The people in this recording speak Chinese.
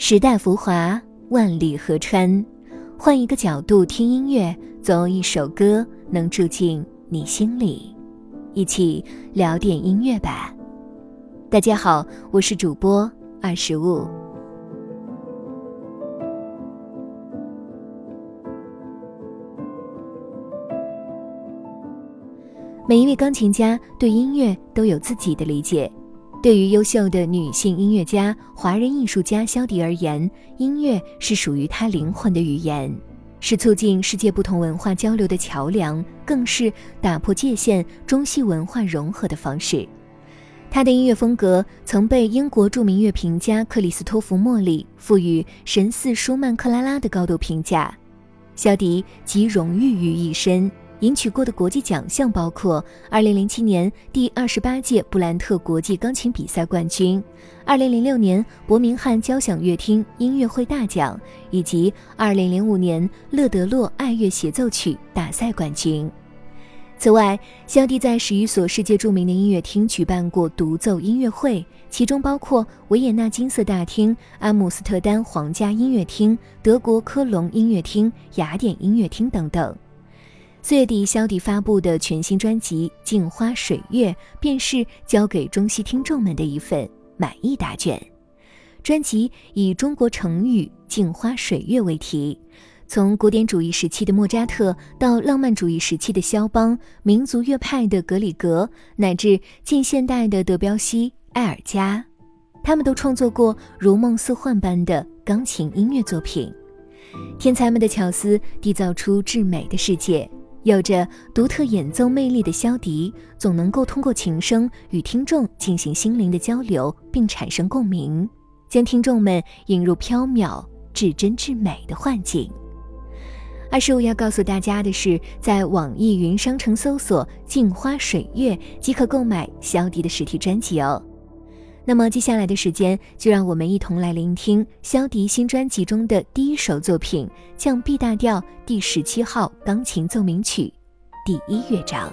时代浮华，万里河川，换一个角度听音乐，总有一首歌能住进你心里。一起聊点音乐吧。大家好，我是主播二十五。每一位钢琴家对音乐都有自己的理解。对于优秀的女性音乐家、华人艺术家肖迪而言，音乐是属于她灵魂的语言，是促进世界不同文化交流的桥梁，更是打破界限、中西文化融合的方式。他的音乐风格曾被英国著名乐评家克里斯托弗·莫里赋予“神似舒曼克拉拉”的高度评价。肖迪集荣誉于一身。赢取过的国际奖项包括2007年第二十八届布兰特国际钢琴比赛冠军，2006年伯明翰交响乐厅音乐会大奖，以及2005年勒德洛爱乐协奏曲大赛冠军。此外，肖迪在十余所世界著名的音乐厅举办过独奏音乐会，其中包括维也纳金色大厅、阿姆斯特丹皇家音乐厅、德国科隆音乐厅、雅典音乐厅等等。四月底，肖迪发布的全新专辑《镜花水月》便是交给中西听众们的一份满意答卷。专辑以中国成语“镜花水月”为题，从古典主义时期的莫扎特到浪漫主义时期的肖邦、民族乐派的格里格，乃至近现代的德彪西、埃尔加，他们都创作过如梦似幻般的钢琴音乐作品。天才们的巧思缔造出至美的世界。有着独特演奏魅力的萧迪，总能够通过琴声与听众进行心灵的交流，并产生共鸣，将听众们引入飘渺、至真至美的幻境。二十五要告诉大家的是，在网易云商城搜索“镜花水月”即可购买肖迪的实体专辑哦。那么接下来的时间，就让我们一同来聆听肖迪新专辑中的第一首作品《降 B 大调第十七号钢琴奏鸣曲》第一乐章。